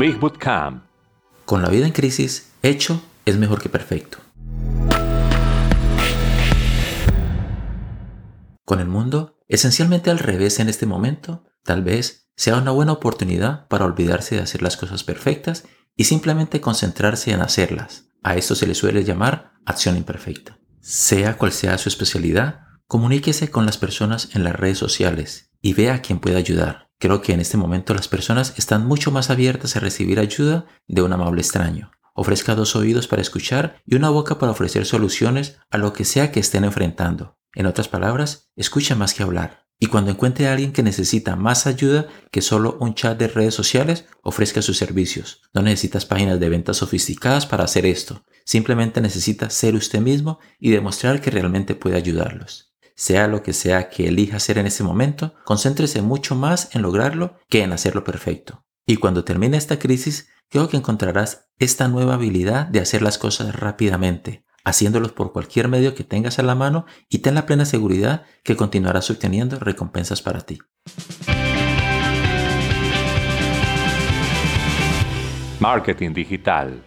Big Bootcamp. Con la vida en crisis, hecho es mejor que perfecto. Con el mundo esencialmente al revés en este momento, tal vez sea una buena oportunidad para olvidarse de hacer las cosas perfectas y simplemente concentrarse en hacerlas. A esto se le suele llamar acción imperfecta. Sea cual sea su especialidad, comuníquese con las personas en las redes sociales y vea a quién puede ayudar. Creo que en este momento las personas están mucho más abiertas a recibir ayuda de un amable extraño. Ofrezca dos oídos para escuchar y una boca para ofrecer soluciones a lo que sea que estén enfrentando. En otras palabras, escucha más que hablar. Y cuando encuentre a alguien que necesita más ayuda que solo un chat de redes sociales, ofrezca sus servicios. No necesitas páginas de ventas sofisticadas para hacer esto. Simplemente necesitas ser usted mismo y demostrar que realmente puede ayudarlos. Sea lo que sea que elija hacer en ese momento, concéntrese mucho más en lograrlo que en hacerlo perfecto. Y cuando termine esta crisis, creo que encontrarás esta nueva habilidad de hacer las cosas rápidamente, haciéndolos por cualquier medio que tengas a la mano y ten la plena seguridad que continuarás obteniendo recompensas para ti. Marketing digital